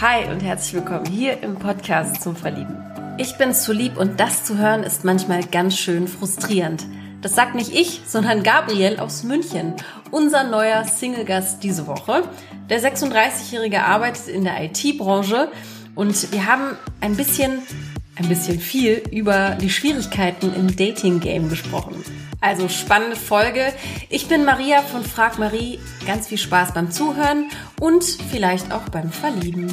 Hi und herzlich willkommen hier im Podcast zum Verlieben. Ich bin zu lieb und das zu hören ist manchmal ganz schön frustrierend. Das sagt nicht ich, sondern Gabriel aus München, unser neuer Single-Gast diese Woche. Der 36-Jährige arbeitet in der IT-Branche und wir haben ein bisschen, ein bisschen viel über die Schwierigkeiten im Dating-Game gesprochen. Also spannende Folge. Ich bin Maria von Frag Marie. Ganz viel Spaß beim Zuhören und vielleicht auch beim Verlieben.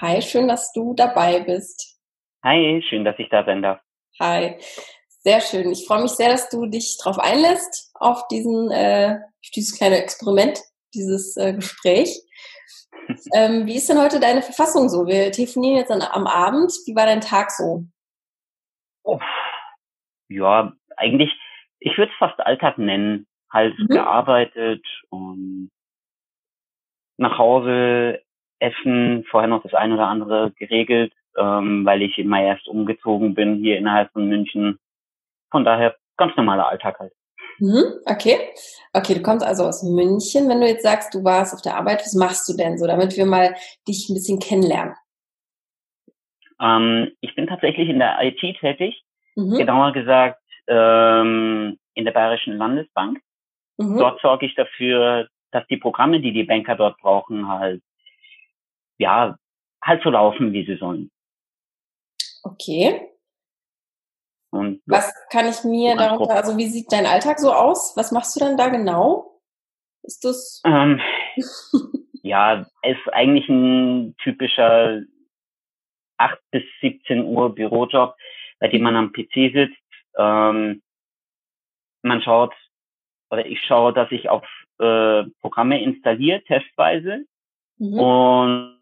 Hi, schön, dass du dabei bist. Hi, schön, dass ich da sein darf. Hi, sehr schön. Ich freue mich sehr, dass du dich darauf einlässt, auf diesen, äh, dieses kleine Experiment, dieses äh, Gespräch. Ähm, wie ist denn heute deine Verfassung so? Wir telefonieren jetzt an, am Abend. Wie war dein Tag so? Oh, ja, eigentlich, ich würde es fast Alltag nennen. Halt mhm. gearbeitet und nach Hause essen, vorher noch das ein oder andere geregelt, ähm, weil ich immer erst umgezogen bin hier innerhalb von München. Von daher ganz normaler Alltag halt. Mhm, okay. Okay, du kommst also aus München. Wenn du jetzt sagst, du warst auf der Arbeit, was machst du denn so, damit wir mal dich ein bisschen kennenlernen? Ähm, ich bin tatsächlich in der IT tätig. Mhm. Genauer gesagt ähm, in der Bayerischen Landesbank. Mhm. Dort sorge ich dafür, dass die Programme, die die Banker dort brauchen, halt ja halt so laufen, wie sie sollen. Okay. Und was kann ich mir darunter, also wie sieht dein Alltag so aus? Was machst du dann da genau? Ist das? Ähm, ja, ist eigentlich ein typischer 8 bis 17 Uhr Bürojob, bei dem man am PC sitzt. Ähm, man schaut, oder ich schaue, dass ich auf äh, Programme installiere, testweise, mhm. und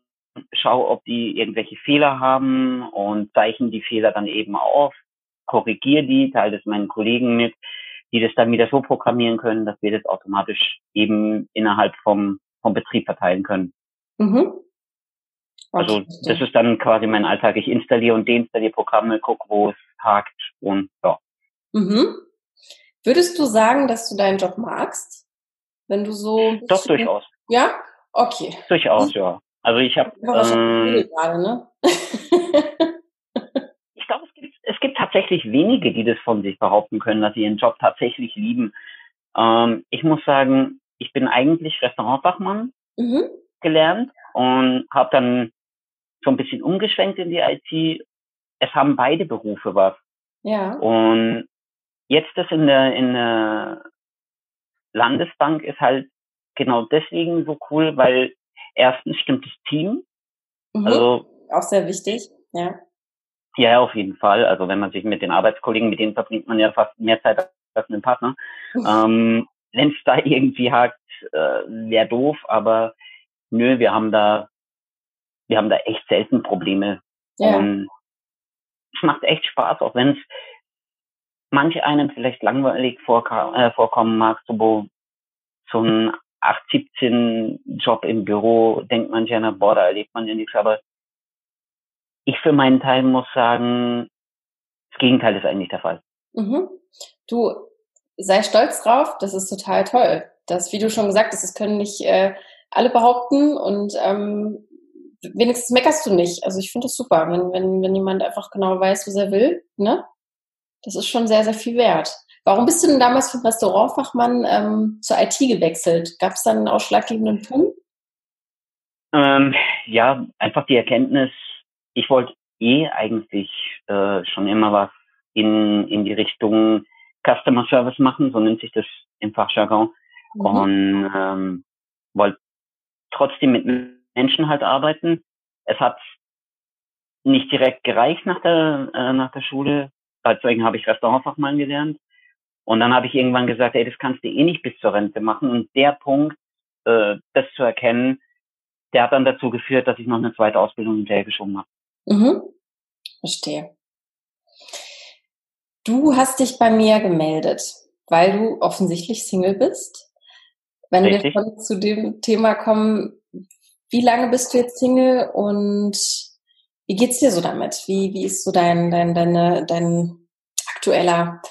schaue, ob die irgendwelche Fehler haben und zeichne die Fehler dann eben auf korrigiere die, teile das meinen Kollegen mit, die das dann wieder so programmieren können, dass wir das automatisch eben innerhalb vom, vom Betrieb verteilen können. Mhm. Also das ist dann quasi mein Alltag. Ich installiere und deinstalliere Programme, gucke, wo es hakt und ja. Mhm. Würdest du sagen, dass du deinen Job magst? Wenn du so. Doch, durchaus. Ja? Okay. Durchaus, ja. Also ich habe. Ähm, gerade, ne? tatsächlich wenige, die das von sich behaupten können, dass sie ihren Job tatsächlich lieben. Ähm, ich muss sagen, ich bin eigentlich Restaurantfachmann mhm. gelernt und habe dann so ein bisschen umgeschwenkt in die IT. Es haben beide Berufe was. Ja. Und jetzt das in der, in der Landesbank ist halt genau deswegen so cool, weil erstens stimmt das Team. Mhm. Also auch sehr wichtig, ja. Ja, auf jeden Fall. Also wenn man sich mit den Arbeitskollegen, mit denen verbringt man ja fast mehr Zeit als mit dem Partner. ähm, wenn es da irgendwie hakt, äh, wäre doof, aber nö, wir haben da, wir haben da echt selten Probleme. Ja. Und es macht echt Spaß, auch wenn es manche einem vielleicht langweilig vorkam, äh, vorkommen mag, so wo so ein 8, 17 Job im Büro, denkt man ja, na, boah, da erlebt man ja nichts, aber ich für meinen Teil muss sagen, das Gegenteil ist eigentlich der Fall. Mhm. Du sei stolz drauf, das ist total toll. Das, wie du schon gesagt hast, das können nicht äh, alle behaupten und ähm, wenigstens meckerst du nicht. Also ich finde das super, wenn, wenn, wenn jemand einfach genau weiß, was er will, ne? Das ist schon sehr, sehr viel wert. Warum bist du denn damals vom Restaurantfachmann ähm, zur IT gewechselt? Gab es dann einen ausschlaggebenden Punkt? Ähm, ja, einfach die Erkenntnis, ich wollte eh eigentlich äh, schon immer was in, in die Richtung Customer Service machen, so nennt sich das im Fachjargon. Mhm. Und ähm, wollte trotzdem mit Menschen halt arbeiten. Es hat nicht direkt gereicht nach der, äh, nach der Schule. Deswegen habe ich Restaurantfachmann gelernt. Und dann habe ich irgendwann gesagt, ey, das kannst du eh nicht bis zur Rente machen. Und der Punkt, äh, das zu erkennen, der hat dann dazu geführt, dass ich noch eine zweite Ausbildung hinterher geschoben habe. Mhm. Verstehe. Du hast dich bei mir gemeldet, weil du offensichtlich Single bist. Wenn Richtig. wir schon zu dem Thema kommen, wie lange bist du jetzt Single und wie geht's dir so damit? Wie, wie ist so dein, dein, deine, dein aktueller,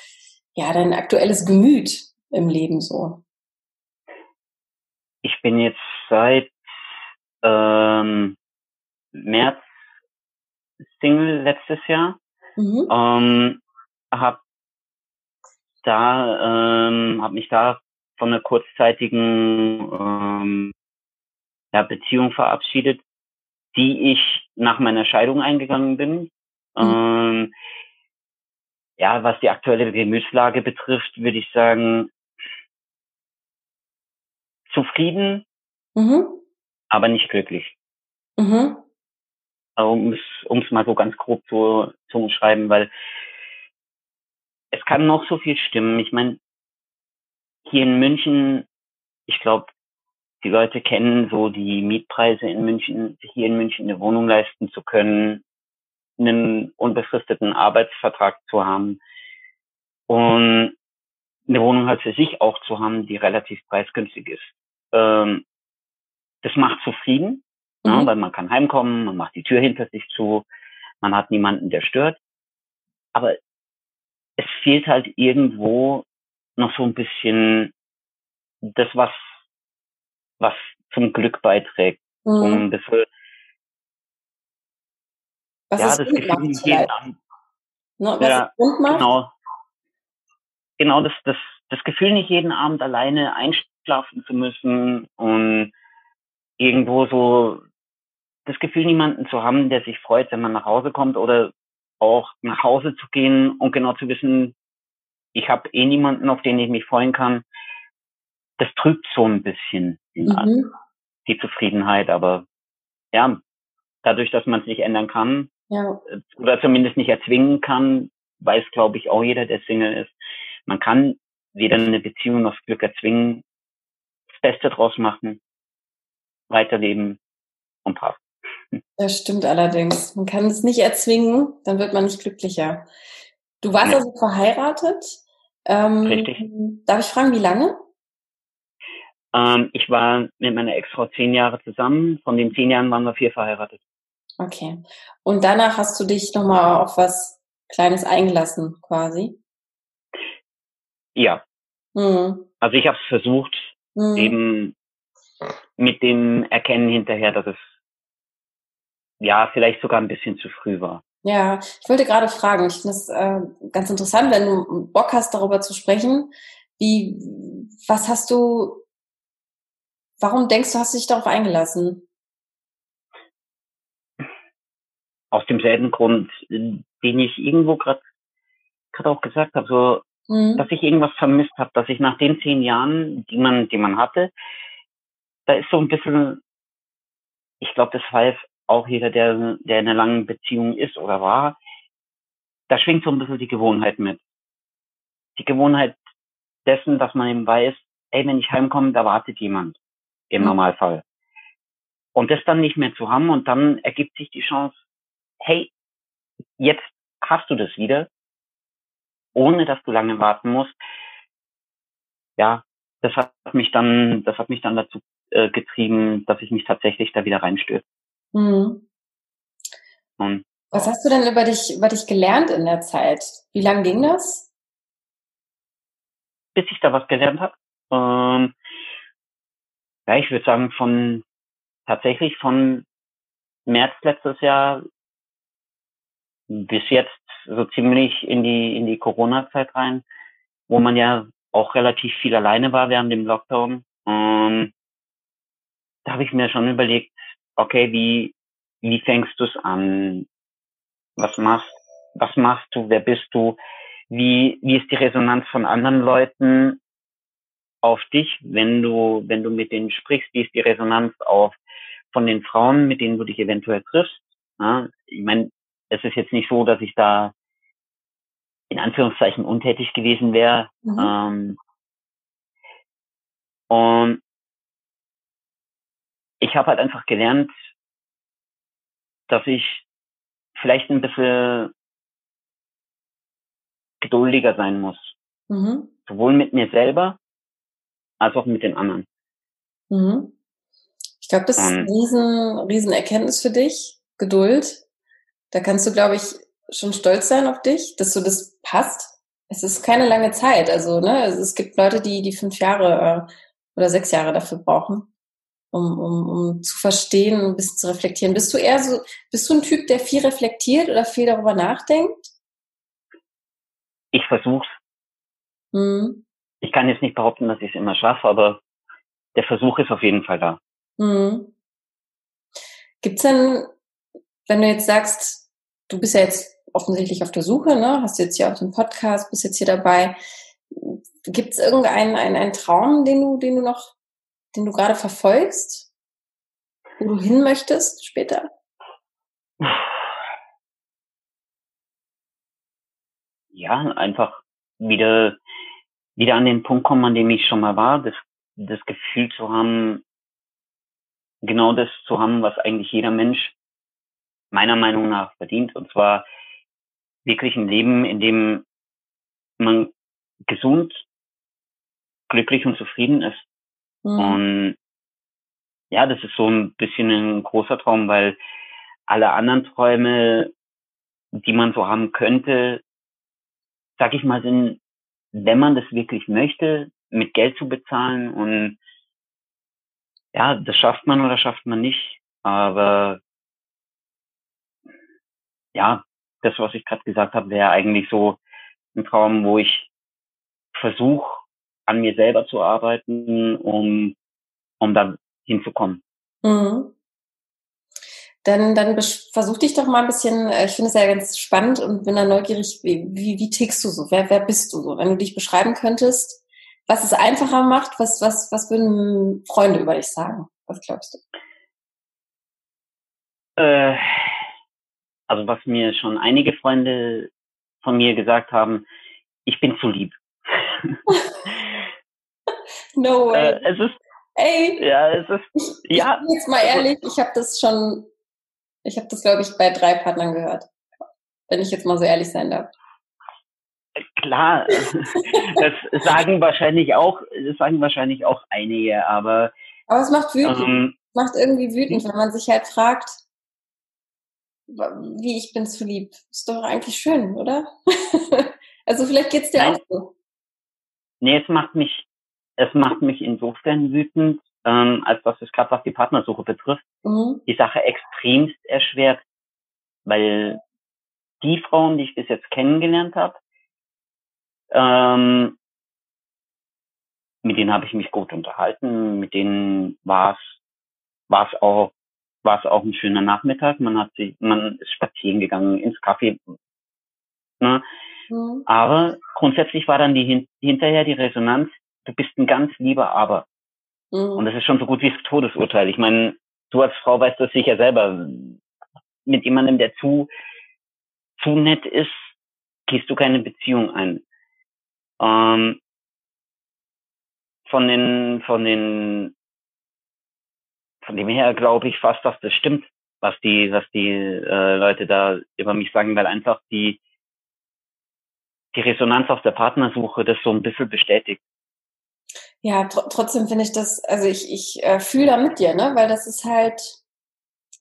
ja, dein aktuelles Gemüt im Leben so? ich bin jetzt seit ähm, März Single letztes Jahr. Mhm. Ähm, hab da, ähm, hab mich da von einer kurzzeitigen ähm, ja, Beziehung verabschiedet, die ich nach meiner Scheidung eingegangen bin. Mhm. Ähm, ja, was die aktuelle Gemütslage betrifft, würde ich sagen, zufrieden, mhm. aber nicht glücklich. Mhm. Um es mal so ganz grob zu, zu umschreiben, weil es kann noch so viel stimmen. Ich meine, hier in München, ich glaube, die Leute kennen so die Mietpreise in München, hier in München eine Wohnung leisten zu können, einen unbefristeten Arbeitsvertrag zu haben und eine Wohnung halt für sich auch zu haben, die relativ preisgünstig ist. Ähm, das macht zufrieden, mhm. ne, weil man kann heimkommen, man macht die Tür hinter sich zu, man hat niemanden, der stört. Aber es fehlt halt irgendwo noch so ein bisschen das, was, was zum Glück beiträgt. Mhm. Um ein bisschen was ja, das Gefühl nicht jeden Abend. No, was ja, genau. Genau, das, das, das Gefühl nicht jeden Abend alleine einschlafen zu müssen und irgendwo so das Gefühl niemanden zu haben, der sich freut, wenn man nach Hause kommt oder auch nach Hause zu gehen und genau zu wissen, ich habe eh niemanden, auf den ich mich freuen kann. Das trübt so ein bisschen mhm. die Zufriedenheit, aber ja, dadurch, dass man es nicht ändern kann, ja. Oder zumindest nicht erzwingen kann, weiß, glaube ich, auch jeder, der Single ist. Man kann weder eine Beziehung noch das Glück erzwingen, das Beste draus machen, weiterleben und passt. Das stimmt allerdings. Man kann es nicht erzwingen, dann wird man nicht glücklicher. Du warst ja. also verheiratet. Ähm, Richtig. Darf ich fragen, wie lange? Ähm, ich war mit meiner Ex-Frau zehn Jahre zusammen. Von den zehn Jahren waren wir vier verheiratet. Okay. Und danach hast du dich nochmal auf was Kleines eingelassen, quasi? Ja. Mhm. Also ich habe es versucht, mhm. eben mit dem Erkennen hinterher, dass es ja vielleicht sogar ein bisschen zu früh war. Ja, ich wollte gerade fragen, ich finde es äh, ganz interessant, wenn du Bock hast, darüber zu sprechen. Wie, was hast du, warum denkst du, hast du dich darauf eingelassen? aus demselben Grund, den ich irgendwo gerade gerade auch gesagt habe, so mhm. dass ich irgendwas vermisst habe, dass ich nach den zehn Jahren, die man, die man hatte, da ist so ein bisschen, ich glaube, das weiß auch jeder, der, der in einer langen Beziehung ist oder war, da schwingt so ein bisschen die Gewohnheit mit. Die Gewohnheit dessen, dass man eben weiß, ey, wenn ich heimkomme, da wartet jemand. Im mhm. Normalfall. Und das dann nicht mehr zu haben und dann ergibt sich die Chance, hey, jetzt hast du das wieder, ohne dass du lange warten musst. Ja, das hat mich dann, das hat mich dann dazu äh, getrieben, dass ich mich tatsächlich da wieder reinstürze. Mhm. Und, Was hast du denn über dich, über dich gelernt in der Zeit? Wie lang ging das? Bis ich da was gelernt habe. Ähm, ja, ich würde sagen, von tatsächlich von März letztes Jahr bis jetzt so ziemlich in die, in die Corona-Zeit rein, wo man ja auch relativ viel alleine war während dem Lockdown. Und da habe ich mir schon überlegt, okay, wie, wie fängst du es an? Was machst, was machst du? Wer bist du? Wie, wie ist die Resonanz von anderen Leuten auf dich, wenn du, wenn du mit denen sprichst? Wie ist die Resonanz auf von den Frauen, mit denen du dich eventuell triffst? Ja, ich meine, es ist jetzt nicht so, dass ich da in Anführungszeichen untätig gewesen wäre. Mhm. Ähm, und ich habe halt einfach gelernt, dass ich vielleicht ein bisschen geduldiger sein muss. Mhm. Sowohl mit mir selber als auch mit den anderen. Mhm. Ich glaube, das ist eine riesen, riesen Erkenntnis für dich. Geduld. Da kannst du, glaube ich, schon stolz sein auf dich, dass du das passt. Es ist keine lange Zeit. Also, ne, es gibt Leute, die, die fünf Jahre äh, oder sechs Jahre dafür brauchen. Um, um, um zu verstehen, ein bisschen zu reflektieren. Bist du eher so, bist du ein Typ, der viel reflektiert oder viel darüber nachdenkt? Ich versuch's. Mhm. Ich kann jetzt nicht behaupten, dass ich es immer schaffe, aber der Versuch ist auf jeden Fall da. Mhm. Gibt's denn, wenn du jetzt sagst, du bist ja jetzt offensichtlich auf der Suche, ne? Hast du jetzt hier auch den Podcast, bist jetzt hier dabei. Gibt es irgendeinen einen, einen Traum, den du, den du noch, den du gerade verfolgst, wo du hin möchtest später? Ja, einfach wieder, wieder an den Punkt kommen, an dem ich schon mal war, das, das Gefühl zu haben, genau das zu haben, was eigentlich jeder Mensch meiner Meinung nach verdient, und zwar wirklich ein Leben, in dem man gesund, glücklich und zufrieden ist. Mhm. Und ja, das ist so ein bisschen ein großer Traum, weil alle anderen Träume, die man so haben könnte, sag ich mal, sind, wenn man das wirklich möchte, mit Geld zu bezahlen und ja, das schafft man oder schafft man nicht. Aber ja, das, was ich gerade gesagt habe, wäre eigentlich so ein Traum, wo ich versuche, an mir selber zu arbeiten, um, um da hinzukommen. Mhm. Dann, dann versuch dich doch mal ein bisschen, äh, ich finde es ja ganz spannend und bin da neugierig, wie, wie, wie tickst du so? Wer, wer bist du so? Wenn du dich beschreiben könntest, was es einfacher macht, was, was, was würden Freunde über dich sagen? Was glaubst du? Äh, also was mir schon einige Freunde von mir gesagt haben, ich bin zu lieb. no way. Äh, es ist, Ey, ja, es ist, ich, ja. Ich jetzt mal also ehrlich, ich habe das schon, ich habe das glaube ich bei drei Partnern gehört, wenn ich jetzt mal so ehrlich sein darf. Klar, das sagen wahrscheinlich auch, das sagen wahrscheinlich auch einige, aber. Aber es macht wütend. Ähm, macht irgendwie wütend, wenn man sich halt fragt, wie ich bin zu lieb. Ist doch eigentlich schön, oder? also vielleicht geht's dir Nein. auch so. Nee, es macht mich, es macht mich insofern wütend, ähm, als was es gerade was die Partnersuche betrifft, mhm. die Sache extremst erschwert, weil die Frauen, die ich bis jetzt kennengelernt habe, ähm, mit denen habe ich mich gut unterhalten, mit denen war es war es auch war es auch ein schöner Nachmittag. Man hat sich, man ist spazieren gegangen ins Café. Ne? Mhm. Aber grundsätzlich war dann die hinterher die Resonanz, du bist ein ganz lieber Aber. Mhm. Und das ist schon so gut wie das Todesurteil. Ich meine, du als Frau weißt das sicher selber. Mit jemandem, der zu, zu nett ist, gehst du keine Beziehung ein. Ähm, von den, von den von dem her glaube ich fast, dass das stimmt, was die, was die äh, Leute da über mich sagen, weil einfach die, die Resonanz auf der Partnersuche das so ein bisschen bestätigt. Ja, tr trotzdem finde ich das, also ich, ich äh, fühle da mit dir, ne? Weil das ist halt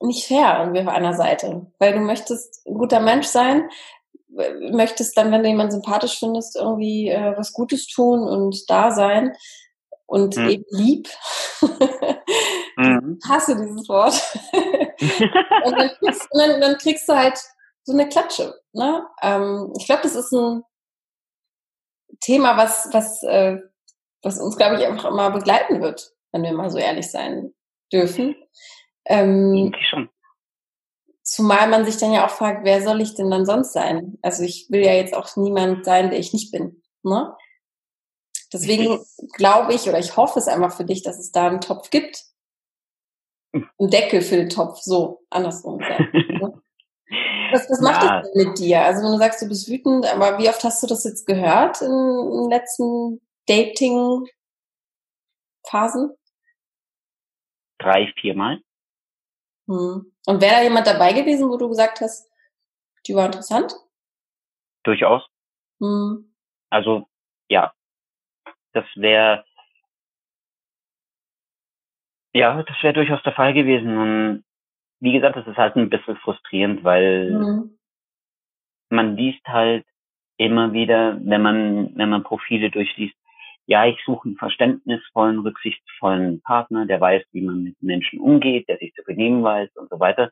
nicht fair irgendwie auf einer Seite. Weil du möchtest ein guter Mensch sein, möchtest dann, wenn du jemanden sympathisch findest, irgendwie äh, was Gutes tun und da sein und hm. eben lieb. mhm. hasse dieses Wort. und dann kriegst, dann, dann kriegst, du halt so eine Klatsche. Ne? Ähm, ich glaube, das ist ein Thema, was, was, äh, was uns, glaube ich, einfach immer begleiten wird, wenn wir mal so ehrlich sein dürfen. Ähm, schon. Zumal man sich dann ja auch fragt, wer soll ich denn dann sonst sein? Also ich will ja jetzt auch niemand sein, der ich nicht bin. Ne? Deswegen glaube ich oder ich hoffe es einfach für dich, dass es da einen Topf gibt. Hm. Einen Deckel für den Topf, so andersrum gesagt. Ne? Was, was macht ja. das denn mit dir? Also wenn du sagst, du bist wütend, aber wie oft hast du das jetzt gehört in, in letzten Dating-Phasen? Drei, viermal. Hm. Und wäre da jemand dabei gewesen, wo du gesagt hast, die war interessant? Durchaus. Hm. Also ja, das wäre ja, das wäre durchaus der Fall gewesen. Und wie gesagt, das ist halt ein bisschen frustrierend, weil mhm. man liest halt immer wieder, wenn man, wenn man Profile durchliest, ja, ich suche einen verständnisvollen, rücksichtsvollen Partner, der weiß, wie man mit Menschen umgeht, der sich zu benehmen weiß und so weiter.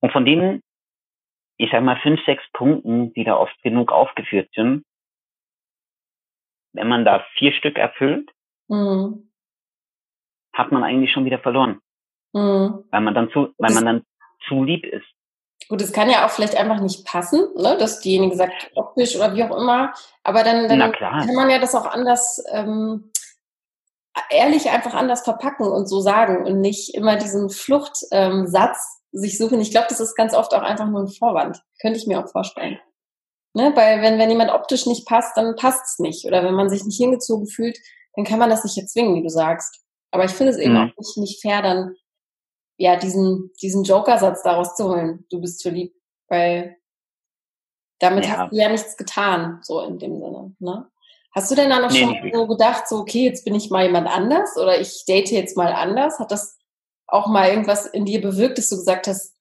Und von denen, ich sag mal, fünf, sechs Punkten, die da oft genug aufgeführt sind, wenn man da vier Stück erfüllt, mhm. hat man eigentlich schon wieder verloren. Mhm. Weil man dann zu, weil man dann zu lieb ist. Gut, es kann ja auch vielleicht einfach nicht passen, ne, dass diejenige sagt, optisch oder wie auch immer. Aber dann, dann kann man ja das auch anders, ähm, ehrlich einfach anders verpacken und so sagen und nicht immer diesen Fluchtsatz ähm, sich suchen. Ich glaube, das ist ganz oft auch einfach nur ein Vorwand. Könnte ich mir auch vorstellen. Ne? Weil wenn, wenn jemand optisch nicht passt, dann passt es nicht. Oder wenn man sich nicht hingezogen fühlt, dann kann man das nicht erzwingen, wie du sagst. Aber ich finde es eben mhm. auch nicht, nicht fair, dann ja diesen, diesen Joker-Satz daraus zu holen. Du bist zu lieb. Weil damit ja. hast du ja nichts getan, so in dem Sinne. Ne? Hast du denn dann noch nee, schon so gedacht, so, okay, jetzt bin ich mal jemand anders oder ich date jetzt mal anders? Hat das auch mal irgendwas in dir bewirkt, dass du gesagt hast,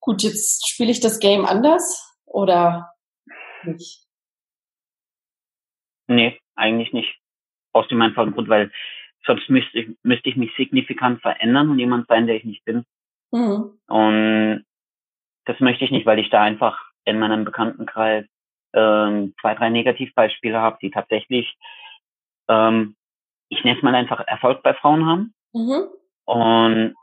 gut, jetzt spiele ich das Game anders oder nicht? Nee, eigentlich nicht. Aus dem einfachen Grund, weil sonst müsste ich, müsste ich mich signifikant verändern und jemand sein, der ich nicht bin. Mhm. Und das möchte ich nicht, weil ich da einfach in meinem Bekanntenkreis ähm, zwei, drei Negativbeispiele habe, die tatsächlich, ähm, ich nenne es mal einfach Erfolg bei Frauen haben. Mhm. Und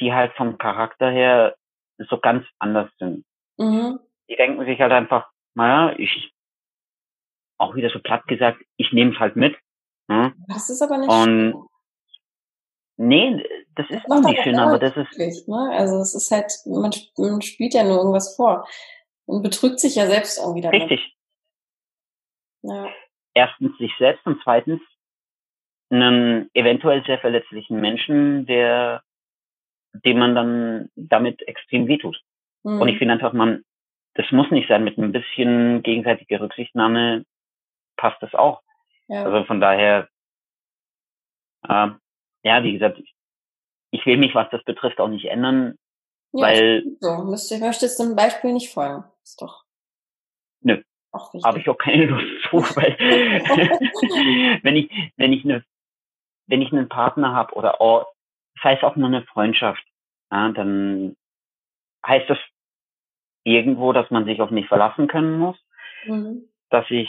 die halt vom Charakter her so ganz anders sind. Mhm. Die denken sich halt einfach, naja, ich, auch wieder so platt gesagt, ich nehme es halt mit. Hm? Das ist aber nicht Und, schön. Nee, das ist auch nicht schön, aber das ist. Wirklich, ne? Also es ist halt, man, man spielt ja nur irgendwas vor und betrügt sich ja selbst irgendwie damit. Richtig. Ja. Erstens sich selbst und zweitens einen eventuell sehr verletzlichen Menschen, der, dem man dann damit extrem wehtut. Mhm. Und ich finde einfach, man, das muss nicht sein, mit ein bisschen gegenseitiger Rücksichtnahme passt das auch. Ja. Also von daher, äh, ja, wie gesagt, ich will mich, was das betrifft, auch nicht ändern, ja, weil. So, müsste, möchtest du dem Beispiel nicht folgen. Ist doch. Nö. Habe ich auch keine Lust zu, weil wenn ich, wenn ich eine, wenn ich einen Partner habe oder auch, das heißt auch nur eine Freundschaft, ja, dann heißt das irgendwo, dass man sich auf mich verlassen können muss, mhm. dass ich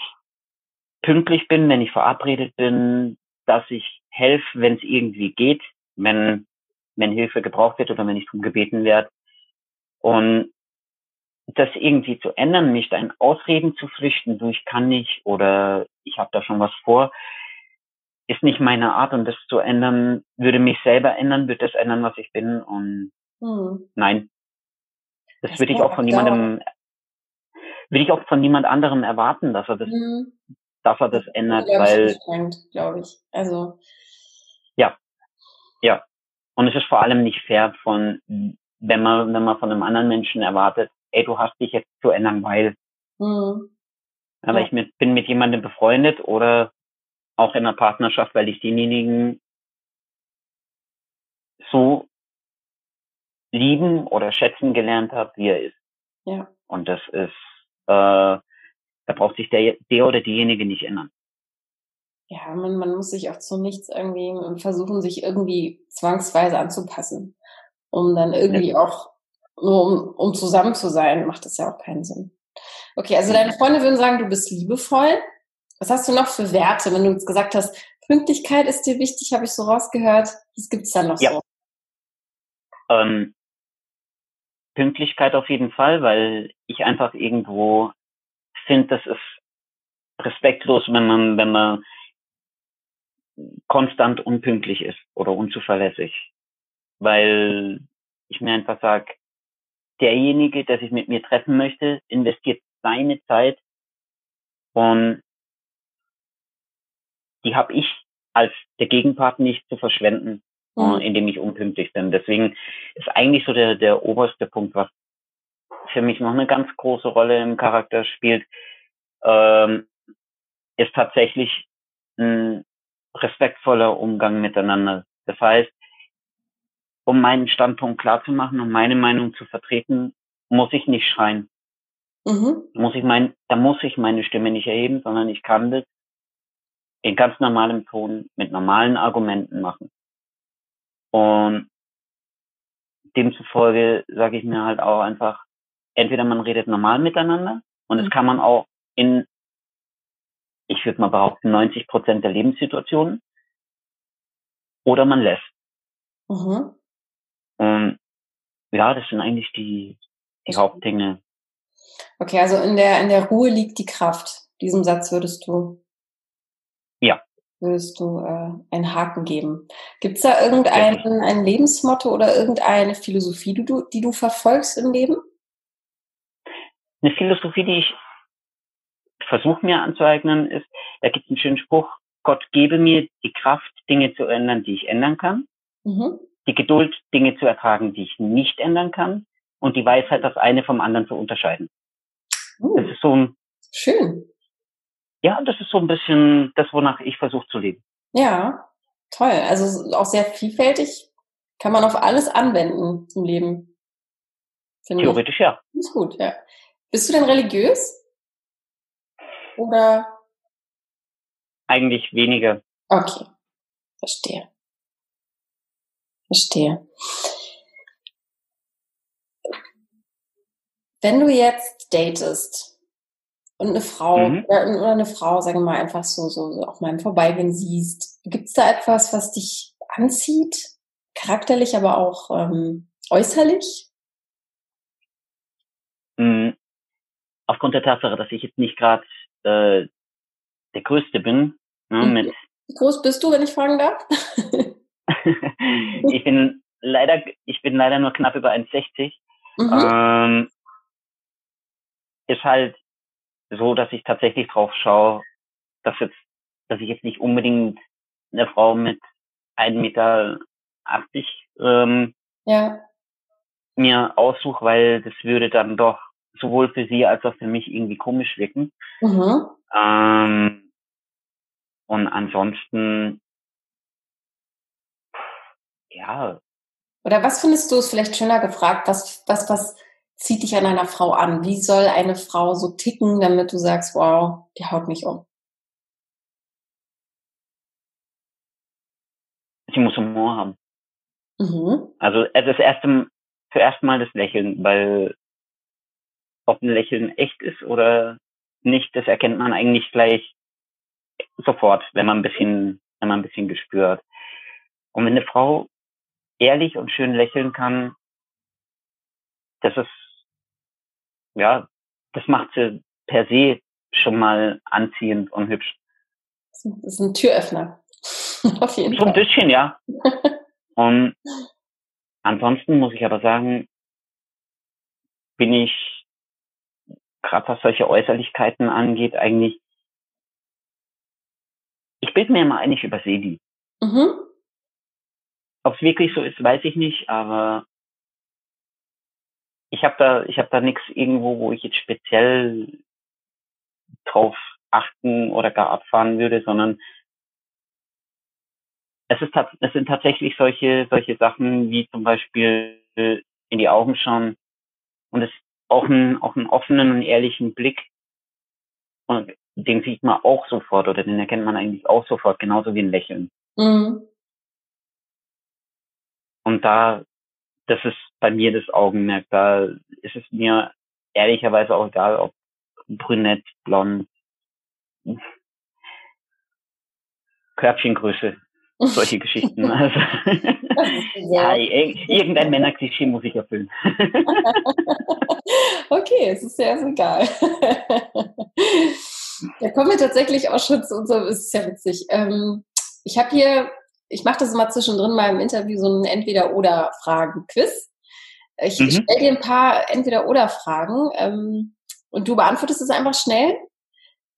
pünktlich bin, wenn ich verabredet bin, dass ich helfe, wenn es irgendwie geht, wenn, wenn Hilfe gebraucht wird oder wenn ich darum gebeten werde. Und das irgendwie zu ändern, mich da in Ausreden zu flüchten, du, ich kann nicht oder ich habe da schon was vor, ist nicht meine Art und das zu ändern, würde mich selber ändern, würde das ändern, was ich bin und hm. nein. Das, das würde ich auch von niemandem, würde ich auch von niemand anderem erwarten, dass er das, hm. Dass er das ändert, ja, weil, glaube ich. Also. Ja. Ja. Und es ist vor allem nicht fair von, wenn man, wenn man von einem anderen Menschen erwartet, ey, du hast dich jetzt zu ändern, weil. Mhm. Aber ja. ich mit, bin mit jemandem befreundet oder auch in einer Partnerschaft, weil ich denjenigen so lieben oder schätzen gelernt habe, wie er ist. Ja. Und das ist, äh, da braucht sich der, der oder diejenige nicht ändern. Ja, man, man muss sich auch zu nichts irgendwie versuchen, sich irgendwie zwangsweise anzupassen, um dann irgendwie ja. auch nur um, um zusammen zu sein, macht das ja auch keinen Sinn. Okay, also deine Freunde würden sagen, du bist liebevoll. Was hast du noch für Werte, wenn du jetzt gesagt hast, Pünktlichkeit ist dir wichtig, habe ich so rausgehört. Was gibt's da noch ja. so? Ähm, Pünktlichkeit auf jeden Fall, weil ich einfach irgendwo finde, das ist respektlos, wenn man, wenn man konstant unpünktlich ist oder unzuverlässig. Weil ich mir einfach sage, derjenige, der sich mit mir treffen möchte, investiert seine Zeit und die habe ich als der Gegenpart nicht zu verschwenden, mhm. indem ich unpünktlich bin. Deswegen ist eigentlich so der, der oberste Punkt, was für mich noch eine ganz große Rolle im Charakter spielt, ähm, ist tatsächlich ein respektvoller Umgang miteinander. Das heißt, um meinen Standpunkt klar zu machen und meine Meinung zu vertreten, muss ich nicht schreien. Mhm. Muss ich mein, da muss ich meine Stimme nicht erheben, sondern ich kann das in ganz normalem Ton mit normalen Argumenten machen. Und demzufolge sage ich mir halt auch einfach, entweder man redet normal miteinander und das mhm. kann man auch in, ich würde mal behaupten, 90 Prozent der Lebenssituationen, oder man lässt. Mhm. Und ja, das sind eigentlich die, die Hauptdinge. Okay, also in der, in der Ruhe liegt die Kraft. Diesem Satz würdest du ja. Würdest du äh, einen Haken geben? Gibt es da irgendein ein Lebensmotto oder irgendeine Philosophie, die du, die du verfolgst im Leben? Eine Philosophie, die ich versuche mir anzueignen, ist, da gibt es einen schönen Spruch, Gott gebe mir die Kraft, Dinge zu ändern, die ich ändern kann, mhm. die Geduld, Dinge zu ertragen, die ich nicht ändern kann und die Weisheit, das eine vom anderen zu unterscheiden. Uh, das ist so ein schön ja, das ist so ein bisschen das, wonach ich versuche zu leben. Ja, toll. Also auch sehr vielfältig. Kann man auf alles anwenden zum Leben. Theoretisch ich. ja. Ist gut, ja. Bist du denn religiös? Oder? Eigentlich weniger. Okay. Verstehe. Verstehe. Wenn du jetzt datest, und eine Frau mhm. oder eine Frau, sagen wir mal, einfach so, so, so auf meinem Vorbeigehen siehst, gibt es da etwas, was dich anzieht, charakterlich, aber auch ähm, äußerlich? Mhm. Aufgrund der Tatsache, dass ich jetzt nicht gerade äh, der Größte bin, ne, mit Wie groß bist du, wenn ich fragen darf? ich bin leider, ich bin leider nur knapp über 1,60. Mhm. Ähm, ist halt so, dass ich tatsächlich drauf schaue, dass jetzt, dass ich jetzt nicht unbedingt eine Frau mit 1,80 Meter ähm, ja. mir aussuche, weil das würde dann doch sowohl für sie als auch für mich irgendwie komisch wirken. Mhm. Ähm, und ansonsten, ja. Oder was findest du, ist vielleicht schöner gefragt, was, was, was zieht dich an einer Frau an? Wie soll eine Frau so ticken, damit du sagst, wow, die haut mich um? Sie muss Humor haben. Mhm. Also das erste, zuerst mal das Lächeln, weil ob ein Lächeln echt ist oder nicht, das erkennt man eigentlich gleich sofort, wenn man ein bisschen, wenn man ein bisschen gespürt. Und wenn eine Frau ehrlich und schön lächeln kann, das ist ja, das macht sie per se schon mal anziehend und hübsch. Das ist ein Türöffner. Auf jeden so Fall. ein bisschen, ja. und ansonsten muss ich aber sagen, bin ich, gerade was solche Äußerlichkeiten angeht, eigentlich, ich bilde mir immer ein, ich übersehe die. Mhm. Ob es wirklich so ist, weiß ich nicht, aber ich habe da, ich habe da nichts irgendwo, wo ich jetzt speziell drauf achten oder gar abfahren würde, sondern es ist es sind tatsächlich solche solche Sachen wie zum Beispiel in die Augen schauen und es auch einen auch einen offenen und ehrlichen Blick und den sieht man auch sofort oder den erkennt man eigentlich auch sofort genauso wie ein Lächeln. Mhm. Und da das ist bei mir das Augenmerk. Da ist es mir ehrlicherweise auch egal, ob brünett, blond, Körbchengröße, solche Geschichten. Also, ja, irgendein Männerklischee muss ich erfüllen. okay, es ist ja egal. Da kommen wir tatsächlich auch schon zu unserem, es ist ja witzig. Ähm, ich habe hier ich mache das immer zwischendrin mal im Interview so ein Entweder-Oder-Fragen-Quiz. Ich mhm. stelle dir ein paar Entweder-Oder-Fragen ähm, und du beantwortest es einfach schnell,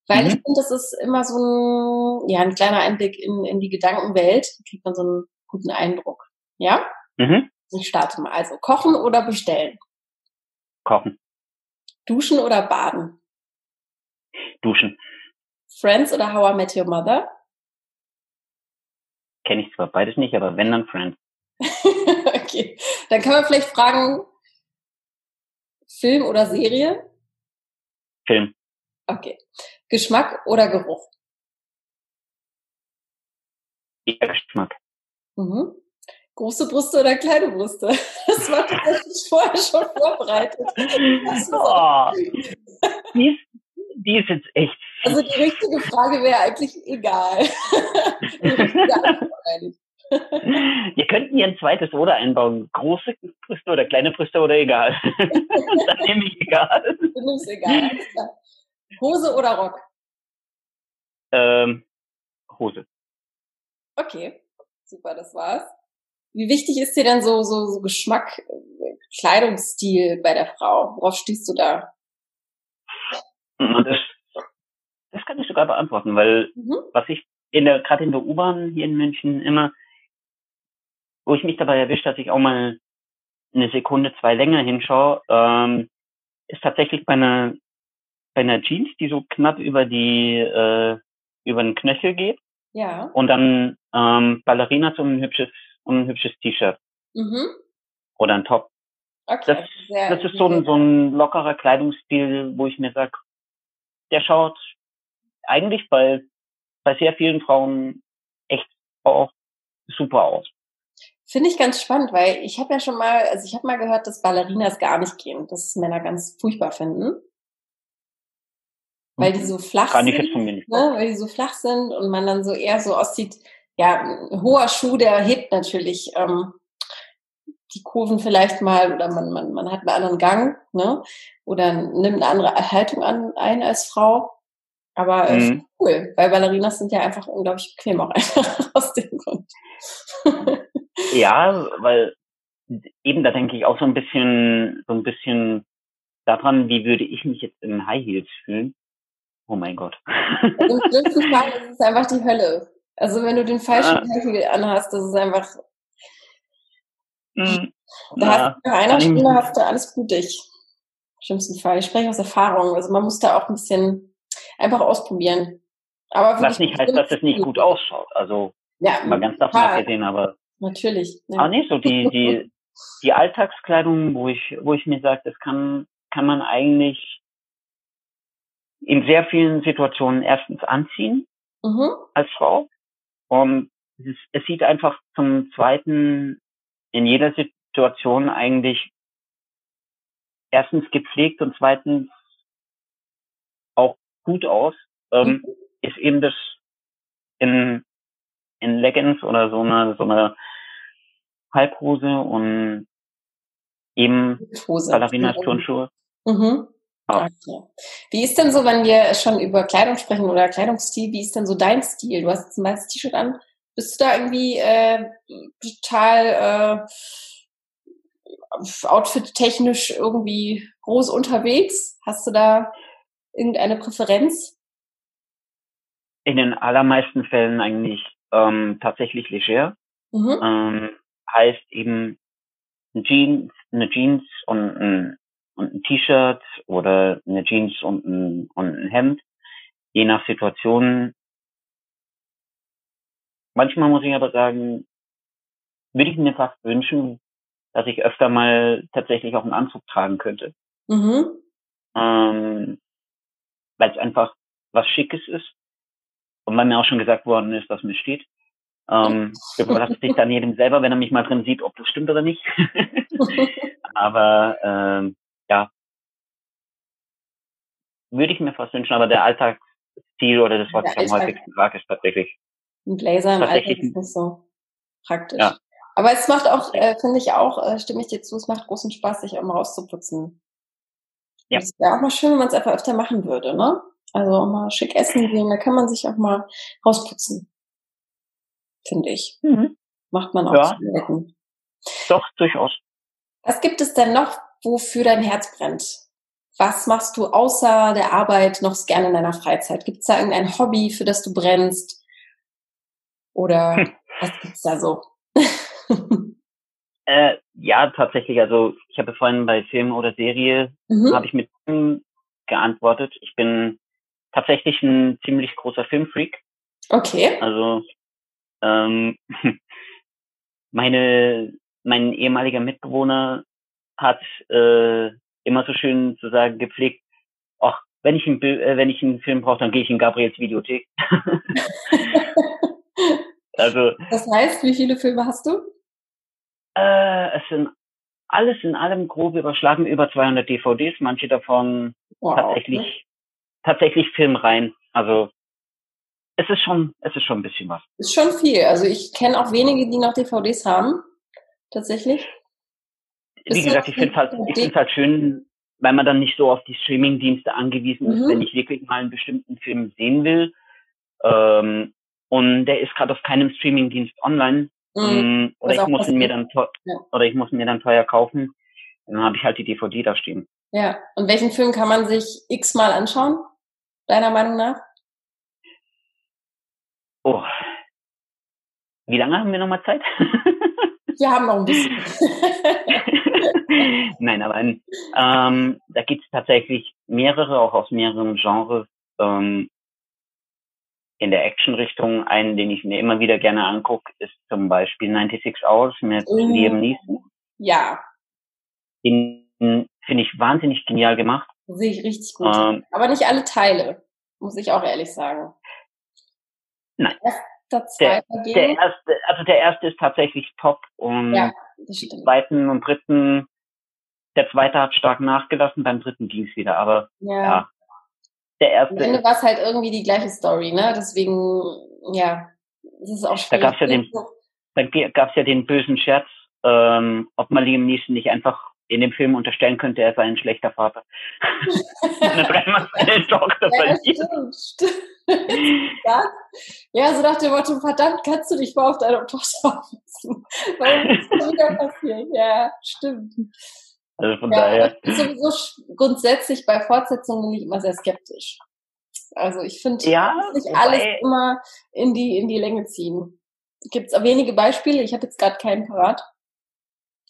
weil mhm. ich finde, das ist immer so ein, ja, ein kleiner Einblick in, in die Gedankenwelt. Da kriegt man so einen guten Eindruck. Ja? Mhm. Ich starte mal. Also, kochen oder bestellen? Kochen. Duschen oder baden? Duschen. Friends oder How I Met Your Mother? kenne ich zwar beides nicht, aber wenn, dann Friends. okay. Dann kann man vielleicht fragen, Film oder Serie? Film. Okay. Geschmack oder Geruch? eher Geschmack. Mhm. Große Brüste oder kleine Brüste? Das war tatsächlich vorher schon vorbereitet. Oh, die, ist, die ist jetzt echt. Also die richtige Frage wäre eigentlich egal. Wir könnten hier ein zweites Oder einbauen. Große Brüste oder kleine Brüste oder egal. Dann nehme ich egal. Du nimmst egal. Hose oder Rock? Ähm, Hose. Okay, super, das war's. Wie wichtig ist dir denn so, so, so Geschmack, Kleidungsstil bei der Frau? Worauf stehst du da? Das, das kann ich sogar beantworten, weil mhm. was ich in der, gerade in der U-Bahn hier in München immer, wo ich mich dabei erwischt, dass ich auch mal eine Sekunde, zwei länger hinschaue, ähm, ist tatsächlich bei einer, bei einer Jeans, die so knapp über die, äh, über den Knöchel geht. Ja. Und dann ähm, Ballerinas und ein hübsches, und ein hübsches T-Shirt. Mhm. Oder ein Top. Okay. Das, sehr, das ist so ein, so ein lockerer Kleidungsstil, wo ich mir sag, der schaut eigentlich bei, bei sehr vielen Frauen echt auch super aus. Finde ich ganz spannend, weil ich habe ja schon mal, also ich habe mal gehört, dass Ballerinas gar nicht gehen, dass Männer ganz furchtbar finden. Weil die so flach Kann sind. Ne? Weil die so flach sind und man dann so eher so aussieht, ja, ein hoher Schuh, der hebt natürlich ähm, die Kurven vielleicht mal oder man, man, man hat einen anderen Gang, ne? Oder nimmt eine andere Haltung an, ein als Frau. Aber äh, mhm. cool, weil Ballerinas sind ja einfach unglaublich bequem auch einfach aus dem Grund. ja, weil eben da denke ich auch so ein bisschen, so ein bisschen daran, wie würde ich mich jetzt in High Heels fühlen. Oh mein Gott. Also Im schlimmsten Fall ist es einfach die Hölle. Also wenn du den falschen ah. Heel anhast, das ist einfach. Mhm. Da ja, hast du nach einer Stunde hast du alles blutig. Im schlimmsten Fall. Ich spreche aus Erfahrung. Also man muss da auch ein bisschen einfach ausprobieren. Aber Was nicht heißt, dass es nicht gut ausschaut. Also ja, mal ganz davon abgesehen, aber. Natürlich. Ja. Aber nicht so die, die, die Alltagskleidung, wo ich, wo ich mir sage, das kann, kann man eigentlich in sehr vielen Situationen erstens anziehen mhm. als Frau. Und es, es sieht einfach zum Zweiten in jeder Situation eigentlich erstens gepflegt und zweitens auch gut aus, ähm, mhm. ist eben das in, in Leggings oder so eine, so eine Halbhose und eben Ballerinas Turnschuhe. Mhm. Okay. Wie ist denn so, wenn wir schon über Kleidung sprechen oder Kleidungsstil, wie ist denn so dein Stil? Du hast jetzt ein weißes T-Shirt an. Bist du da irgendwie äh, total äh, outfit-technisch irgendwie groß unterwegs? Hast du da irgendeine Präferenz? In den allermeisten Fällen eigentlich ähm, tatsächlich leger. Mhm. Ähm, heißt eben Jeans, eine Jeans und ein und ein T-Shirt oder eine Jeans und ein, und ein Hemd, je nach Situation. Manchmal muss ich aber sagen, würde ich mir fast wünschen, dass ich öfter mal tatsächlich auch einen Anzug tragen könnte. Mhm. Ähm, weil es einfach was Schickes ist. Und weil mir auch schon gesagt worden ist, dass mir steht. Ähm, überlasst sich dann jedem selber, wenn er mich mal drin sieht, ob das stimmt oder nicht. aber ähm, ja, würde ich mir fast wünschen, aber der Alltagsstil oder das, was ja, ich am häufigsten trage, ist tatsächlich. Ein Blazer im Alltag ist nicht so praktisch. Ja. Aber es macht auch, äh, finde ich auch, äh, stimme ich dir zu, es macht großen Spaß, sich auch mal rauszuputzen. Ja. Es wäre auch mal schön, wenn man es einfach öfter machen würde, ne? Also auch mal schick essen gehen, da kann man sich auch mal rausputzen. Finde ich. Mhm. Macht man auch ja. selten. Doch, durchaus. Was gibt es denn noch wofür dein Herz brennt. Was machst du außer der Arbeit noch gerne in deiner Freizeit? Gibt es da irgendein Hobby, für das du brennst? Oder hm. was gibt's da so? äh, ja, tatsächlich. Also ich habe vorhin bei Film oder Serie mhm. habe ich mit geantwortet. Ich bin tatsächlich ein ziemlich großer Filmfreak. Okay. Also ähm, meine mein ehemaliger Mitbewohner hat äh, immer so schön zu sagen gepflegt, ach, wenn ich einen, äh, wenn ich einen Film brauche, dann gehe ich in Gabriels Videothek. Also, das heißt, wie viele Filme hast du? Äh, es sind alles in allem grob überschlagen über 200 DVDs, manche davon wow, tatsächlich okay. tatsächlich Filmreihen. Also es ist schon es ist schon ein bisschen was. Ist schon viel. Also ich kenne auch wenige, die noch DVDs haben. Tatsächlich. Wie gesagt, ich finde halt ich finde halt schön, weil man dann nicht so auf die Streaming-Dienste angewiesen ist, mhm. wenn ich wirklich mal einen bestimmten Film sehen will. Ähm, und der ist gerade auf keinem Streaming-Dienst online. Mhm. Ähm, oder ich muss ihn mir dann ja. oder ich muss ihn mir dann teuer kaufen. Dann habe ich halt die DVD da stehen. Ja. Und welchen Film kann man sich x-mal anschauen? Deiner Meinung nach? Oh. Wie lange haben wir nochmal Zeit? Wir haben noch ein bisschen. Nein, aber ähm, da gibt es tatsächlich mehrere, auch aus mehreren Genres. Ähm, in der Action-Richtung, einen, den ich mir immer wieder gerne angucke, ist zum Beispiel 96 Hours mit mm. Liam Neeson. Ja. Den finde ich wahnsinnig genial gemacht. Sehe ich richtig gut. Ähm, Aber nicht alle Teile, muss ich auch ehrlich sagen. Nein. Der, der, der, erste, also der erste ist tatsächlich top und ja, die zweiten und dritten, der zweite hat stark nachgelassen, beim dritten ging es wieder, aber ja. ja der erste. Am Ende war es halt irgendwie die gleiche Story, ne? Deswegen, ja, das ist auch schwierig. Da gab's ja den, da gab's ja den bösen Scherz, ähm, ob man Liam Neeson nicht einfach in dem Film unterstellen könnte, er sei ein schlechter Vater. Eine dreimal seine Tochter ja, stimmt, stimmt. ja, so nach dem Motto, verdammt, kannst du dich mal auf deine Tochter aufpassen. Weil das wieder passiert. Ja, stimmt. Also von ja, daher. Sowieso grundsätzlich bei Fortsetzungen bin ich immer sehr skeptisch. Also ich finde, ja, nicht alles immer in die, in die Länge ziehen. Gibt es wenige Beispiele, ich habe jetzt gerade keinen parat.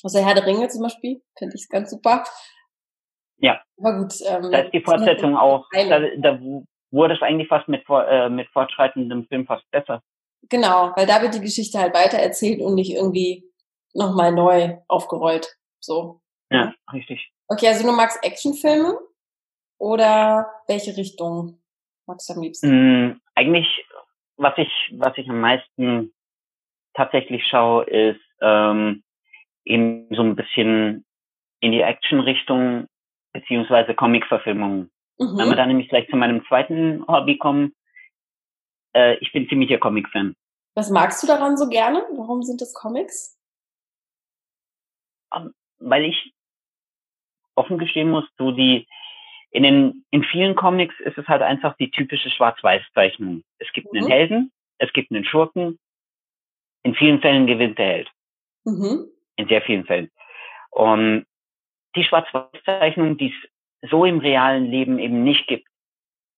Außer Herr der Ringe zum Beispiel, finde ich ganz super. Ja. Aber gut. Ähm, da ist die Fortsetzung auch, da, da wurde es eigentlich fast mit, äh, mit fortschreitendem Film fast besser. Genau, weil da wird die Geschichte halt weiter erzählt und nicht irgendwie nochmal neu aufgerollt. So. Ja, richtig. Okay, also du magst Actionfilme oder welche Richtung magst du am liebsten? Mm, eigentlich, was ich, was ich am meisten tatsächlich schaue, ist ähm, eben so ein bisschen in die Action-Richtung beziehungsweise Comic-Verfilmungen. Mhm. Wenn wir dann nämlich gleich zu meinem zweiten Hobby kommen, äh, ich bin ziemlicher Comic-Fan. Was magst du daran so gerne? Warum sind das Comics? Um, weil ich offen gestehen muss, so die, in den, in vielen Comics ist es halt einfach die typische Schwarz-Weiß-Zeichnung. Es gibt mhm. einen Helden, es gibt einen Schurken. In vielen Fällen gewinnt der Held. Mhm. In sehr vielen Fällen. Und die Schwarz-Weiß-Zeichnung, die es so im realen Leben eben nicht gibt.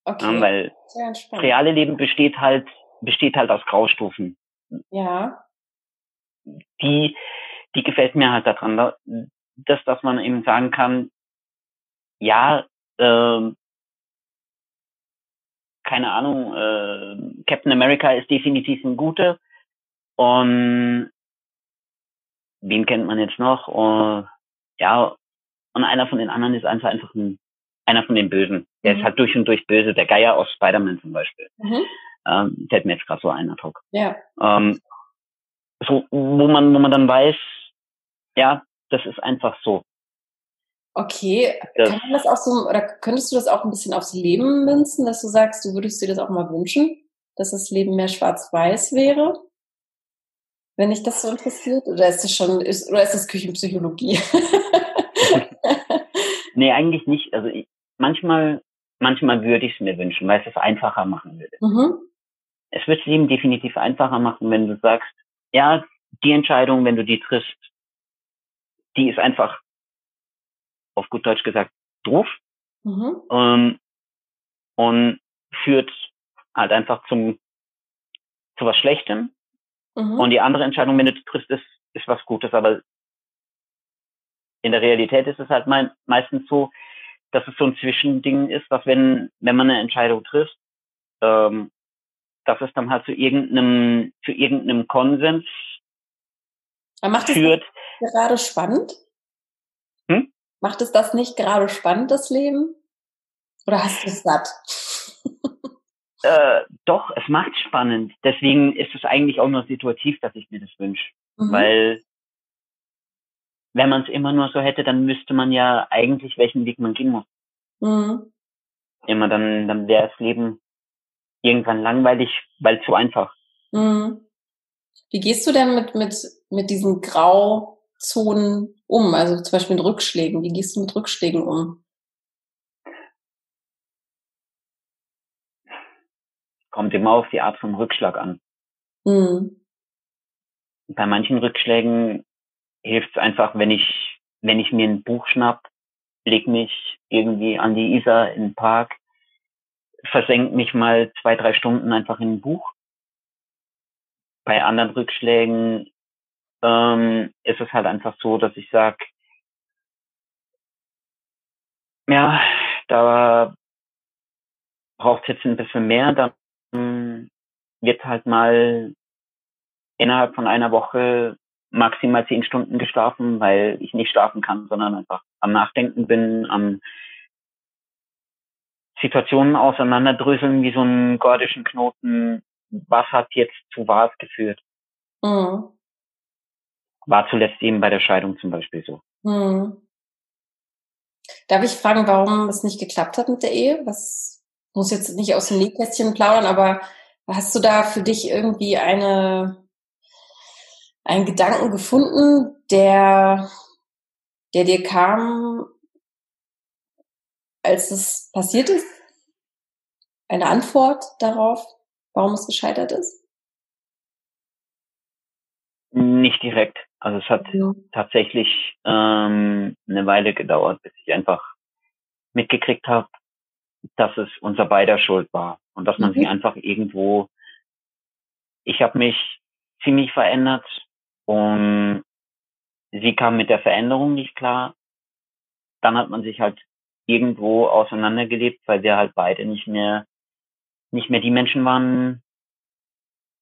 Okay. Ja, weil das reale Leben besteht halt, besteht halt aus Graustufen. Ja. Die, die gefällt mir halt daran das, dass man eben sagen kann, ja, äh, keine Ahnung, äh, Captain America ist definitiv ein guter und wen kennt man jetzt noch? Und, ja, und einer von den anderen ist einfach einfach ein, einer von den Bösen. Der mhm. ist halt durch und durch böse, der Geier aus Spider-Man zum Beispiel. Mhm. Ähm, fällt mir jetzt gerade so ein hoc. Ja. Ähm, so, wo man, wo man dann weiß, ja, das ist einfach so. Okay, das, kann man das auch so, oder könntest du das auch ein bisschen aufs Leben münzen, dass du sagst, du würdest dir das auch mal wünschen, dass das Leben mehr schwarz-weiß wäre? Wenn dich das so interessiert? Oder ist das schon, ist, oder ist das Küchenpsychologie? nee, eigentlich nicht. Also ich, manchmal, manchmal würde ich es mir wünschen, weil es es einfacher machen würde. Mhm. Es wird das Leben definitiv einfacher machen, wenn du sagst, ja, die Entscheidung, wenn du die triffst, die ist einfach, auf gut Deutsch gesagt, doof. Mhm. Ähm, und führt halt einfach zum, zu was Schlechtem. Mhm. Und die andere Entscheidung, wenn du triffst, ist, ist was Gutes. Aber in der Realität ist es halt mein, meistens so, dass es so ein Zwischending ist, dass wenn, wenn man eine Entscheidung trifft, ähm, dass es dann halt zu irgendeinem, zu irgendeinem Konsens aber macht führt. Es gerade spannend? Hm? Macht es das nicht gerade spannend, das Leben? Oder hast du es satt? Äh, doch, es macht spannend. Deswegen ist es eigentlich auch nur situativ, dass ich mir das wünsche. Mhm. Weil wenn man es immer nur so hätte, dann müsste man ja eigentlich, welchen Weg man gehen muss. Mhm. Immer dann, dann wäre das Leben irgendwann langweilig, weil zu einfach. Mhm. Wie gehst du denn mit, mit, mit diesen Grauzonen um? Also zum Beispiel mit Rückschlägen. Wie gehst du mit Rückschlägen um? Kommt immer auf die Art von Rückschlag an. Mhm. Bei manchen Rückschlägen hilft es einfach, wenn ich, wenn ich mir ein Buch schnapp, leg mich irgendwie an die Isar in den Park, versenkt mich mal zwei, drei Stunden einfach in ein Buch. Bei anderen Rückschlägen ähm, ist es halt einfach so, dass ich sag, ja, da braucht es jetzt ein bisschen mehr, dann wird halt mal innerhalb von einer Woche maximal zehn Stunden geschlafen, weil ich nicht schlafen kann, sondern einfach am Nachdenken bin, am Situationen auseinanderdröseln wie so einen gordischen Knoten. Was hat jetzt zu was geführt? Mhm. War zuletzt eben bei der Scheidung zum Beispiel so. Mhm. Darf ich fragen, warum es nicht geklappt hat mit der Ehe? Was muss jetzt nicht aus dem Nähkästchen plaudern, aber hast du da für dich irgendwie eine einen Gedanken gefunden, der, der dir kam, als es passiert ist? Eine Antwort darauf, warum es gescheitert ist? Nicht direkt. Also es hat ja. tatsächlich ähm, eine Weile gedauert, bis ich einfach mitgekriegt habe, dass es unser beider Schuld war und dass man mhm. sich einfach irgendwo. Ich habe mich ziemlich verändert und sie kam mit der Veränderung nicht klar. Dann hat man sich halt irgendwo auseinandergelebt, weil wir halt beide nicht mehr, nicht mehr die Menschen waren,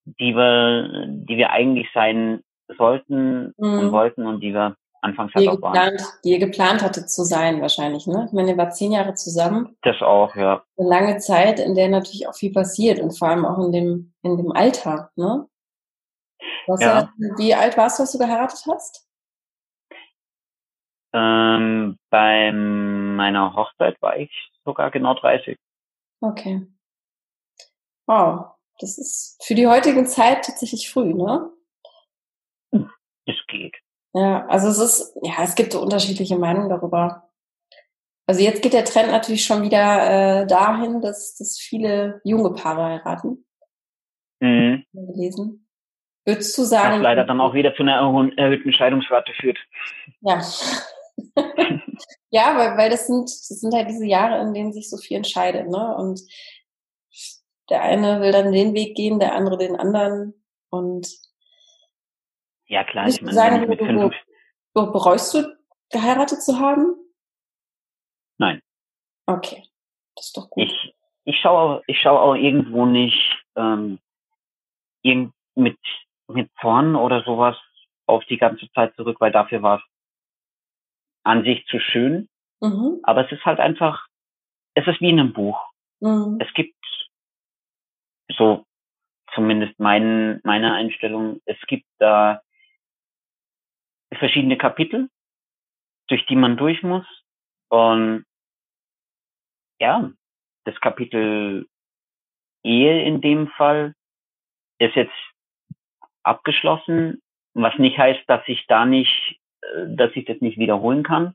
die wir, die wir eigentlich sein sollten mhm. und wollten und die wir anfangs halt auch geplant, waren. Die ihr geplant hattet zu sein wahrscheinlich, ne? Ich meine, ihr wart zehn Jahre zusammen. Das auch, ja. Eine lange Zeit, in der natürlich auch viel passiert und vor allem auch in dem, in dem Alter, ne? Was ja. ja. Wie alt warst du, als du geheiratet hast? Ähm, bei meiner Hochzeit war ich sogar genau 30. Okay. Wow. Das ist für die heutige Zeit tatsächlich früh, ne? Es geht. Ja, also es ist, ja, es gibt so unterschiedliche Meinungen darüber. Also jetzt geht der Trend natürlich schon wieder äh, dahin, dass, dass viele junge Paare heiraten. Mhm. Gelesen. Würdest du sagen? Was leider dann auch wieder zu einer erhöhten Scheidungsrate führt. Ja. ja, weil, weil das sind, das sind halt diese Jahre, in denen sich so viel entscheidet, ne? Und der eine will dann den Weg gehen, der andere den anderen. Und ja, klar, ich meine, mit du, du, bereust du, geheiratet zu haben? Nein. Okay. Das ist doch gut. Ich, ich schaue ich schaue auch irgendwo nicht ähm, irgend mit mit Zorn oder sowas auf die ganze Zeit zurück, weil dafür war es an sich zu schön. Mhm. Aber es ist halt einfach, es ist wie in einem Buch. Mhm. Es gibt so zumindest mein, meine Einstellung, es gibt da verschiedene Kapitel, durch die man durch muss. Und ja, das Kapitel Ehe in dem Fall ist jetzt abgeschlossen, was nicht heißt, dass ich da nicht, äh, dass ich das nicht wiederholen kann.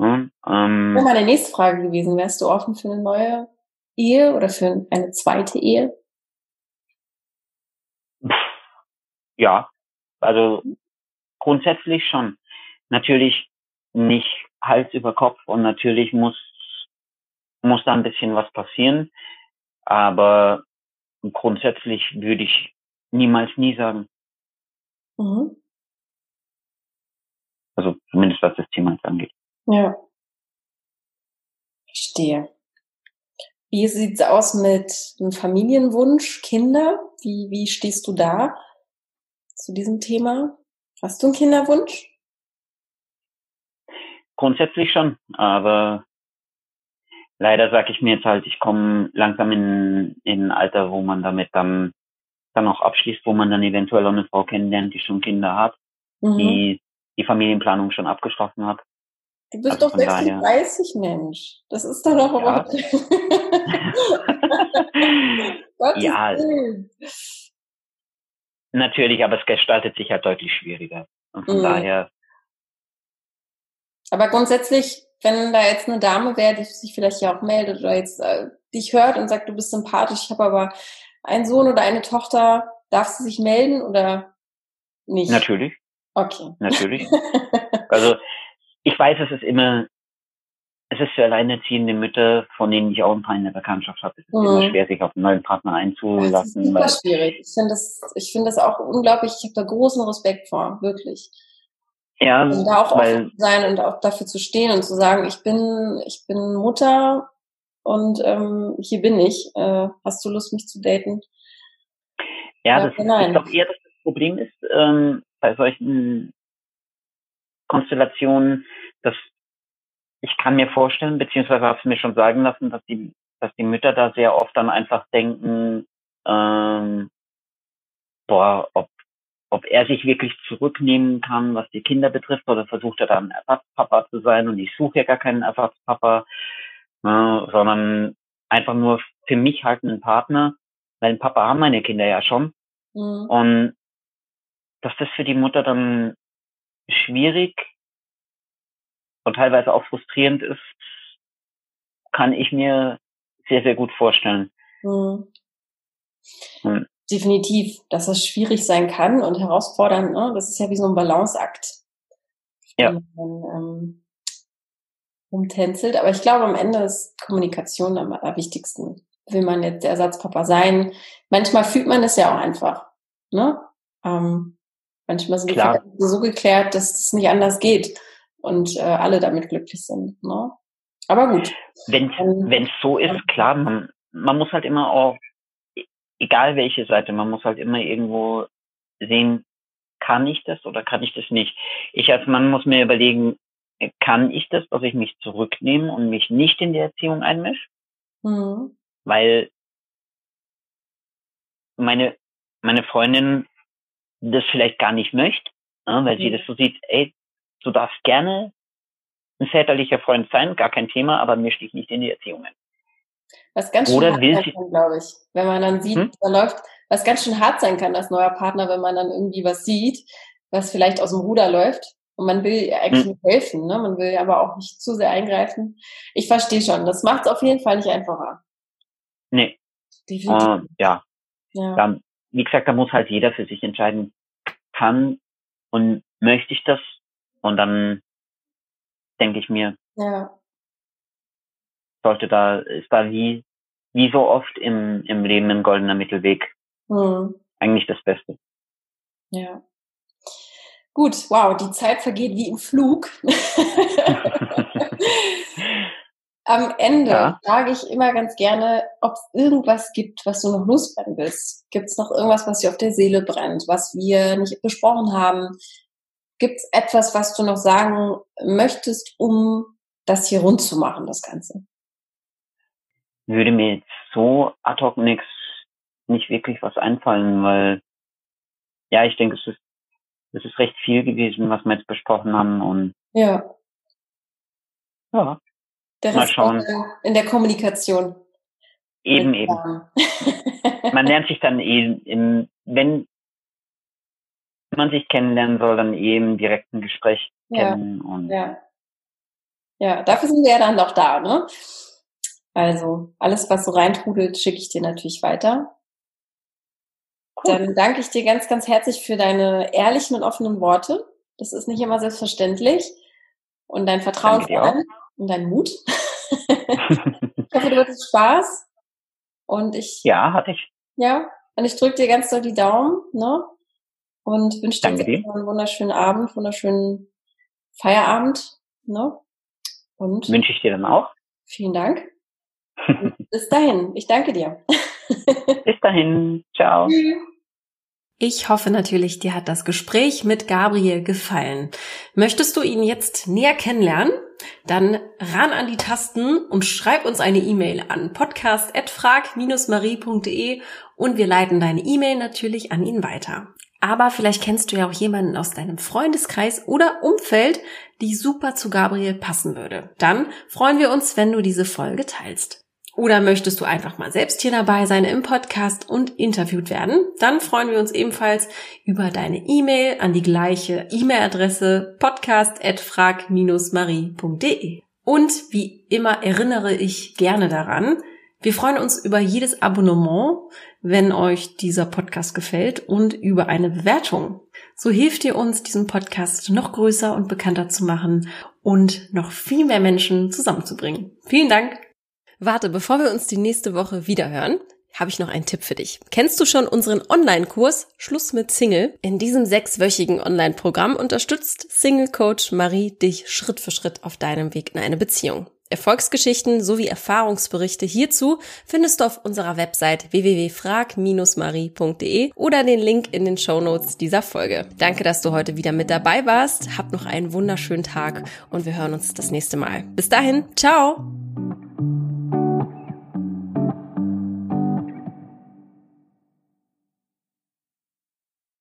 Ja, ähm, Wäre meine nächste Frage gewesen. Wärst du offen für eine neue Ehe oder für eine zweite Ehe? Ja, also grundsätzlich schon. Natürlich nicht Hals über Kopf und natürlich muss muss da ein bisschen was passieren, aber grundsätzlich würde ich niemals nie sagen. Mhm. Also zumindest was das Thema jetzt angeht. Ja. Verstehe. Wie sieht's aus mit einem Familienwunsch, Kinder? Wie, wie stehst du da zu diesem Thema? Hast du einen Kinderwunsch? Grundsätzlich schon, aber leider sage ich mir jetzt halt, ich komme langsam in, in ein Alter, wo man damit dann, dann auch abschließt, wo man dann eventuell auch eine Frau kennenlernt, die schon Kinder hat, mhm. die die Familienplanung schon abgeschlossen hat. Du bist also doch 36, daher. Mensch. Das ist doch noch ja. ja. Natürlich, aber es gestaltet sich halt deutlich schwieriger. Und von mhm. daher. Aber grundsätzlich, wenn da jetzt eine Dame wäre, die sich vielleicht ja auch meldet oder jetzt äh, dich hört und sagt, du bist sympathisch, ich habe aber einen Sohn oder eine Tochter, darf sie sich melden oder nicht? Natürlich. Okay. Natürlich. also ich weiß, es ist immer, es ist für alleinerziehende Mütter, von denen ich auch ein paar in der Bekanntschaft habe, es ist mhm. immer schwer, sich auf einen neuen Partner einzulassen. Das ist super schwierig. Ich finde das, ich finde das auch unglaublich, ich habe da großen Respekt vor, wirklich. Ja, und da auch weil, offen sein und auch dafür zu stehen und zu sagen, ich bin, ich bin Mutter und ähm, hier bin ich. Äh, hast du Lust, mich zu daten? Ja, das ist, ich glaube eher, dass das Problem ist ähm, bei solchen Konstellationen, dass ich kann mir vorstellen, beziehungsweise habe es mir schon sagen lassen, dass die, dass die Mütter da sehr oft dann einfach denken, ähm, boah, ob, ob er sich wirklich zurücknehmen kann, was die Kinder betrifft, oder versucht er dann Ersatzpapa zu sein und ich suche ja gar keinen Ersatzpapa, ne, sondern einfach nur für mich halt einen Partner, weil einen Papa haben meine Kinder ja schon. Mhm. Und dass das für die Mutter dann schwierig und teilweise auch frustrierend ist, kann ich mir sehr, sehr gut vorstellen. Mhm. Hm. Definitiv, dass das schwierig sein kann und herausfordernd. Ne? Das ist ja wie so ein Balanceakt. Ja. Man, ähm, umtänzelt. Aber ich glaube, am Ende ist Kommunikation am allerwichtigsten. Will man jetzt der Ersatzpapa sein? Manchmal fühlt man es ja auch einfach. Ne? Ähm, Manchmal sind Klar. die so geklärt, dass es nicht anders geht und äh, alle damit glücklich sind. Ne? Aber gut. Wenn es so ist, klar, man, man muss halt immer auch, e, egal welche Seite, man muss halt immer irgendwo sehen, kann ich das oder kann ich das nicht. Ich als Mann muss mir überlegen, kann ich das, dass ich mich zurücknehme und mich nicht in die Erziehung einmische? Mhm. Weil meine, meine Freundin das vielleicht gar nicht möchte, ja, weil mhm. sie das so sieht, ey, du darfst gerne ein väterlicher Freund sein, gar kein Thema, aber mir sticht nicht in die Erziehung ein. Was ganz schön Oder hart sein kann, glaube ich, wenn man dann sieht, hm? da läuft, was ganz schön hart sein kann als neuer Partner, wenn man dann irgendwie was sieht, was vielleicht aus dem Ruder läuft. Und man will eigentlich hm. helfen, ne? man will aber auch nicht zu sehr eingreifen. Ich verstehe schon, das macht es auf jeden Fall nicht einfacher. Nee. Definitiv. Uh, ja. ja. Dann wie gesagt, da muss halt jeder für sich entscheiden, kann und möchte ich das? Und dann denke ich mir, ja. sollte da, ist da wie, wie so oft im, im Leben ein goldener Mittelweg hm. eigentlich das Beste. Ja. Gut, wow, die Zeit vergeht wie im Flug. Am Ende ja. frage ich immer ganz gerne, ob es irgendwas gibt, was du noch loswerden willst. Gibt es noch irgendwas, was dir auf der Seele brennt, was wir nicht besprochen haben? Gibt es etwas, was du noch sagen möchtest, um das hier rund zu machen, das Ganze? Würde mir jetzt so ad hoc nichts, nicht wirklich was einfallen, weil ja, ich denke, es ist, es ist recht viel gewesen, was wir jetzt besprochen haben und ja. Ja. Der Mal schauen. In der Kommunikation. Eben, eben. man lernt sich dann eh, im, wenn man sich kennenlernen soll, dann eh im direkten Gespräch ja, kennen. Und ja. ja, dafür sind wir ja dann noch da, ne? Also, alles, was so reintrudelt, schicke ich dir natürlich weiter. Cool. Dann danke ich dir ganz, ganz herzlich für deine ehrlichen und offenen Worte. Das ist nicht immer selbstverständlich. Und dein Vertrauen vor allem und deinen Mut. ich hoffe, du hattest Spaß. Und ich. Ja, hatte ich. Ja. Und ich drücke dir ganz doll die Daumen, ne? Und wünsche dir, dir einen wunderschönen Abend, wunderschönen Feierabend, ne? Und. Wünsche ich dir dann auch. Vielen Dank. bis dahin. Ich danke dir. bis dahin. Ciao. Ich hoffe natürlich, dir hat das Gespräch mit Gabriel gefallen. Möchtest du ihn jetzt näher kennenlernen? Dann ran an die Tasten und schreib uns eine E-Mail an podcast.frag-marie.de und wir leiten deine E-Mail natürlich an ihn weiter. Aber vielleicht kennst du ja auch jemanden aus deinem Freundeskreis oder Umfeld, die super zu Gabriel passen würde. Dann freuen wir uns, wenn du diese Folge teilst. Oder möchtest du einfach mal selbst hier dabei sein im Podcast und interviewt werden? Dann freuen wir uns ebenfalls über deine E-Mail an die gleiche E-Mail-Adresse podcast.frag-marie.de. Und wie immer erinnere ich gerne daran, wir freuen uns über jedes Abonnement, wenn euch dieser Podcast gefällt und über eine Bewertung. So hilft ihr uns, diesen Podcast noch größer und bekannter zu machen und noch viel mehr Menschen zusammenzubringen. Vielen Dank! Warte, bevor wir uns die nächste Woche wiederhören, habe ich noch einen Tipp für dich. Kennst du schon unseren Online-Kurs Schluss mit Single? In diesem sechswöchigen Online-Programm unterstützt Single-Coach Marie dich Schritt für Schritt auf deinem Weg in eine Beziehung. Erfolgsgeschichten sowie Erfahrungsberichte hierzu findest du auf unserer Website www.frag-marie.de oder den Link in den Shownotes dieser Folge. Danke, dass du heute wieder mit dabei warst. Hab noch einen wunderschönen Tag und wir hören uns das nächste Mal. Bis dahin, ciao!